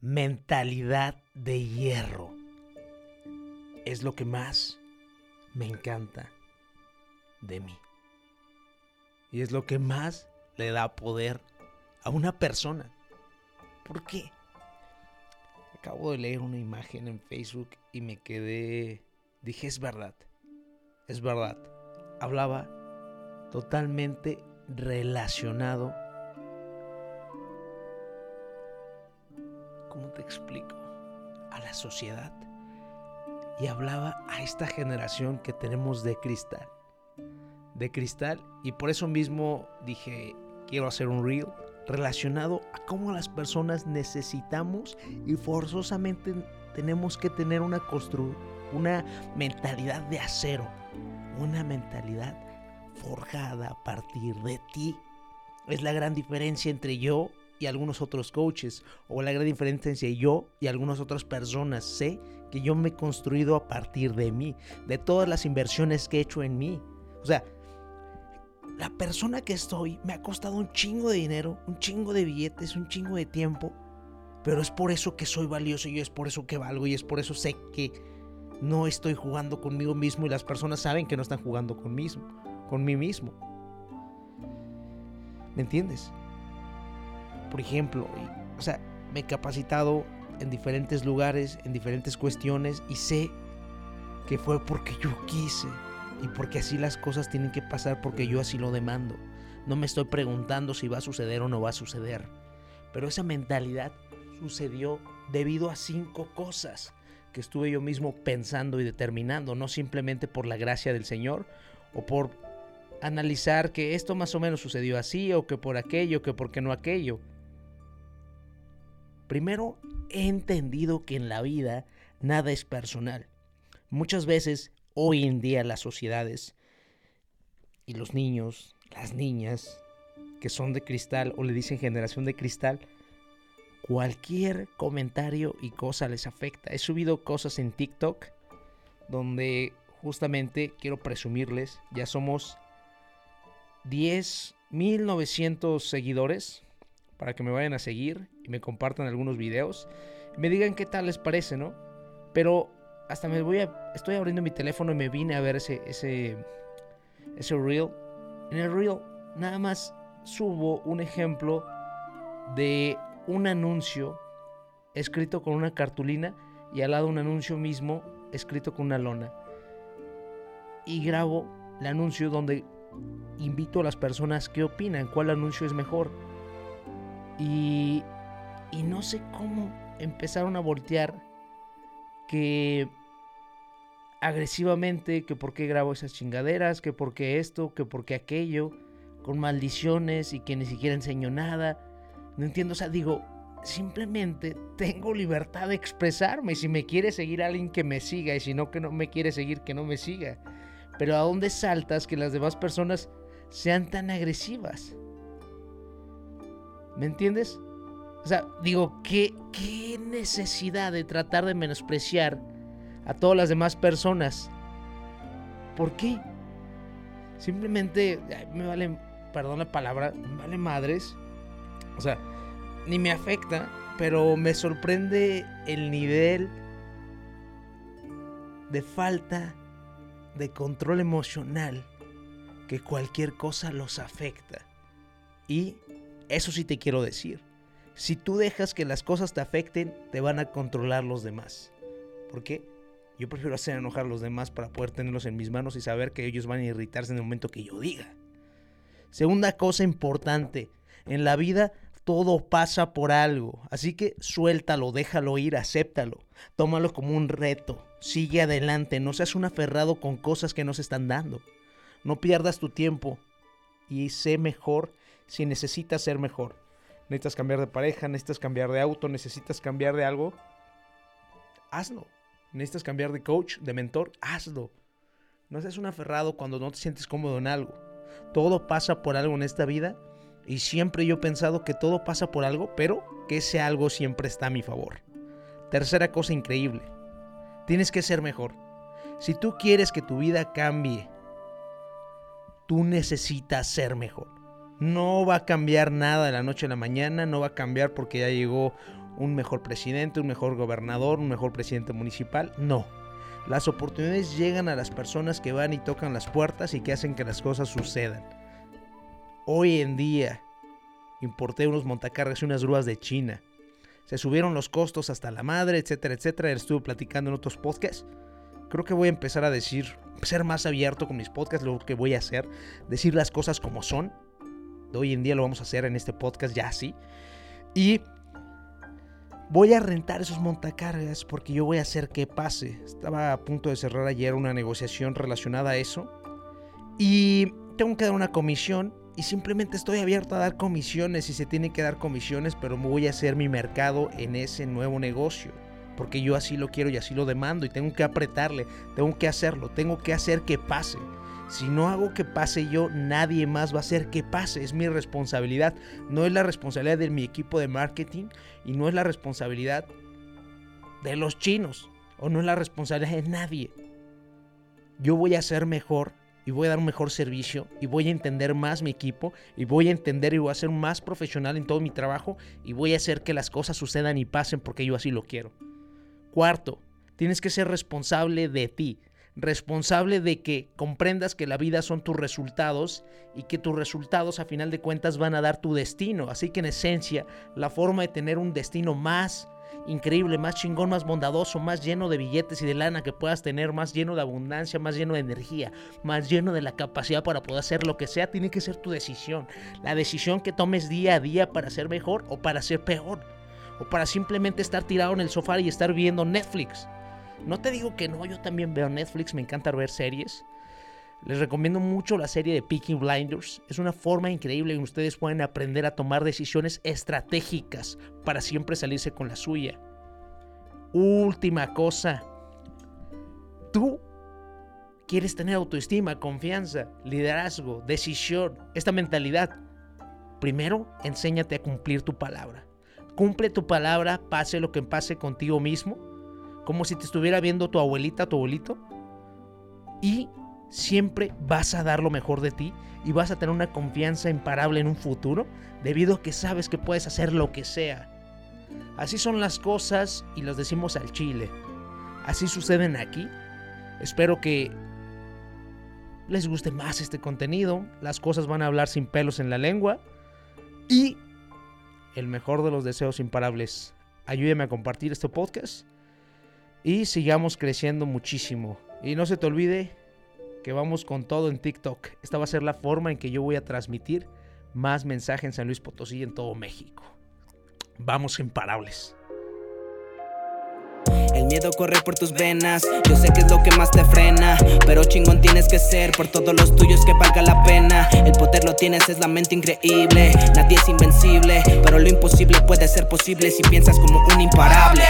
mentalidad de hierro. Es lo que más me encanta de mí. Y es lo que más le da poder a una persona. ¿Por qué? Acabo de leer una imagen en Facebook y me quedé... Dije, es verdad. Es verdad. Hablaba totalmente relacionado. Explico? A la sociedad. Y hablaba a esta generación que tenemos de cristal de cristal y por eso mismo dije, quiero hacer un reel relacionado a cómo las personas necesitamos y forzosamente tenemos que tener una una mentalidad de acero, una mentalidad forjada a partir de ti. Es la gran diferencia entre yo y algunos otros coaches, o la gran diferencia entre yo y algunas otras personas. Sé que yo me he construido a partir de mí, de todas las inversiones que he hecho en mí. O sea, la persona que estoy me ha costado un chingo de dinero, un chingo de billetes, un chingo de tiempo. Pero es por eso que soy valioso y es por eso que valgo y es por eso sé que no estoy jugando conmigo mismo y las personas saben que no están jugando con, mí mismo. ¿Me entiendes? Por ejemplo, o sea, me he capacitado en diferentes lugares, en diferentes cuestiones y sé que fue porque yo quise y porque así las cosas tienen que pasar porque yo así lo demando. No me estoy preguntando si va a suceder o no va a suceder. Pero esa mentalidad sucedió debido a cinco cosas que estuve yo mismo pensando y determinando, no simplemente por la gracia del Señor o por analizar que esto más o menos sucedió así o que por aquello, que por qué no aquello. Primero, he entendido que en la vida nada es personal. Muchas veces hoy en día las sociedades y los niños, las niñas que son de cristal o le dicen generación de cristal, cualquier comentario y cosa les afecta. He subido cosas en TikTok donde justamente quiero presumirles, ya somos 10.900 seguidores para que me vayan a seguir me compartan algunos videos. Me digan qué tal les parece, ¿no? Pero hasta me voy a. Estoy abriendo mi teléfono y me vine a ver ese. ese. ese reel. En el reel nada más subo un ejemplo de un anuncio escrito con una cartulina y al lado un anuncio mismo escrito con una lona. Y grabo el anuncio donde invito a las personas que opinan cuál anuncio es mejor. Y, y no sé cómo empezaron a voltear que agresivamente que por qué grabo esas chingaderas, que por qué esto, que por qué aquello, con maldiciones y que ni siquiera enseño nada. No entiendo, o sea, digo, simplemente tengo libertad de expresarme. Si me quiere seguir alguien que me siga y si no que no me quiere seguir que no me siga. Pero ¿a dónde saltas que las demás personas sean tan agresivas? ¿Me entiendes? O sea, digo, ¿qué, qué necesidad de tratar de menospreciar a todas las demás personas. ¿Por qué? Simplemente me vale, perdón la palabra, me vale madres. O sea, ni me afecta, pero me sorprende el nivel de falta de control emocional que cualquier cosa los afecta. Y eso sí te quiero decir. Si tú dejas que las cosas te afecten, te van a controlar los demás. ¿Por qué? Yo prefiero hacer enojar a los demás para poder tenerlos en mis manos y saber que ellos van a irritarse en el momento que yo diga. Segunda cosa importante, en la vida todo pasa por algo, así que suéltalo, déjalo ir, acéptalo, tómalo como un reto, sigue adelante, no seas un aferrado con cosas que no se están dando. No pierdas tu tiempo y sé mejor si necesitas ser mejor. Necesitas cambiar de pareja, necesitas cambiar de auto, necesitas cambiar de algo. Hazlo necesitas cambiar de coach, de mentor, hazlo. No seas un aferrado cuando no te sientes cómodo en algo. Todo pasa por algo en esta vida y siempre yo he pensado que todo pasa por algo, pero que ese algo siempre está a mi favor. Tercera cosa increíble. Tienes que ser mejor. Si tú quieres que tu vida cambie, tú necesitas ser mejor. No va a cambiar nada de la noche a la mañana, no va a cambiar porque ya llegó un mejor presidente, un mejor gobernador, un mejor presidente municipal. No. Las oportunidades llegan a las personas que van y tocan las puertas y que hacen que las cosas sucedan. Hoy en día importé unos montacargas y unas grúas de China. Se subieron los costos hasta la madre, etcétera, etcétera. Estuve platicando en otros podcasts. Creo que voy a empezar a decir, ser más abierto con mis podcasts, lo que voy a hacer, decir las cosas como son. De hoy en día lo vamos a hacer en este podcast ya así. Y voy a rentar esos montacargas porque yo voy a hacer que pase. Estaba a punto de cerrar ayer una negociación relacionada a eso. Y tengo que dar una comisión y simplemente estoy abierto a dar comisiones si se tiene que dar comisiones, pero me voy a hacer mi mercado en ese nuevo negocio porque yo así lo quiero y así lo demando y tengo que apretarle, tengo que hacerlo, tengo que hacer que pase. Si no hago que pase yo, nadie más va a hacer que pase. Es mi responsabilidad. No es la responsabilidad de mi equipo de marketing y no es la responsabilidad de los chinos o no es la responsabilidad de nadie. Yo voy a ser mejor y voy a dar un mejor servicio y voy a entender más mi equipo y voy a entender y voy a ser más profesional en todo mi trabajo y voy a hacer que las cosas sucedan y pasen porque yo así lo quiero. Cuarto, tienes que ser responsable de ti, responsable de que comprendas que la vida son tus resultados y que tus resultados a final de cuentas van a dar tu destino. Así que en esencia, la forma de tener un destino más increíble, más chingón, más bondadoso, más lleno de billetes y de lana que puedas tener, más lleno de abundancia, más lleno de energía, más lleno de la capacidad para poder hacer lo que sea, tiene que ser tu decisión. La decisión que tomes día a día para ser mejor o para ser peor o para simplemente estar tirado en el sofá y estar viendo Netflix. No te digo que no, yo también veo Netflix, me encanta ver series. Les recomiendo mucho la serie de Peaky Blinders. Es una forma increíble en que ustedes pueden aprender a tomar decisiones estratégicas para siempre salirse con la suya. Última cosa. Tú quieres tener autoestima, confianza, liderazgo, decisión, esta mentalidad. Primero, enséñate a cumplir tu palabra. Cumple tu palabra, pase lo que pase contigo mismo, como si te estuviera viendo tu abuelita, tu abuelito. Y siempre vas a dar lo mejor de ti y vas a tener una confianza imparable en un futuro, debido a que sabes que puedes hacer lo que sea. Así son las cosas y los decimos al chile. Así suceden aquí. Espero que les guste más este contenido. Las cosas van a hablar sin pelos en la lengua. Y el mejor de los deseos imparables. Ayúdame a compartir este podcast y sigamos creciendo muchísimo. Y no se te olvide que vamos con todo en TikTok. Esta va a ser la forma en que yo voy a transmitir más mensajes en San Luis Potosí y en todo México. Vamos imparables. El miedo corre por tus venas, yo sé que es lo que más te frena, pero chingón tienes que ser por todos los tuyos que valga la pena. El poder lo tienes, es la mente increíble, nadie es invencible, pero lo imposible puede ser posible si piensas como un imparable.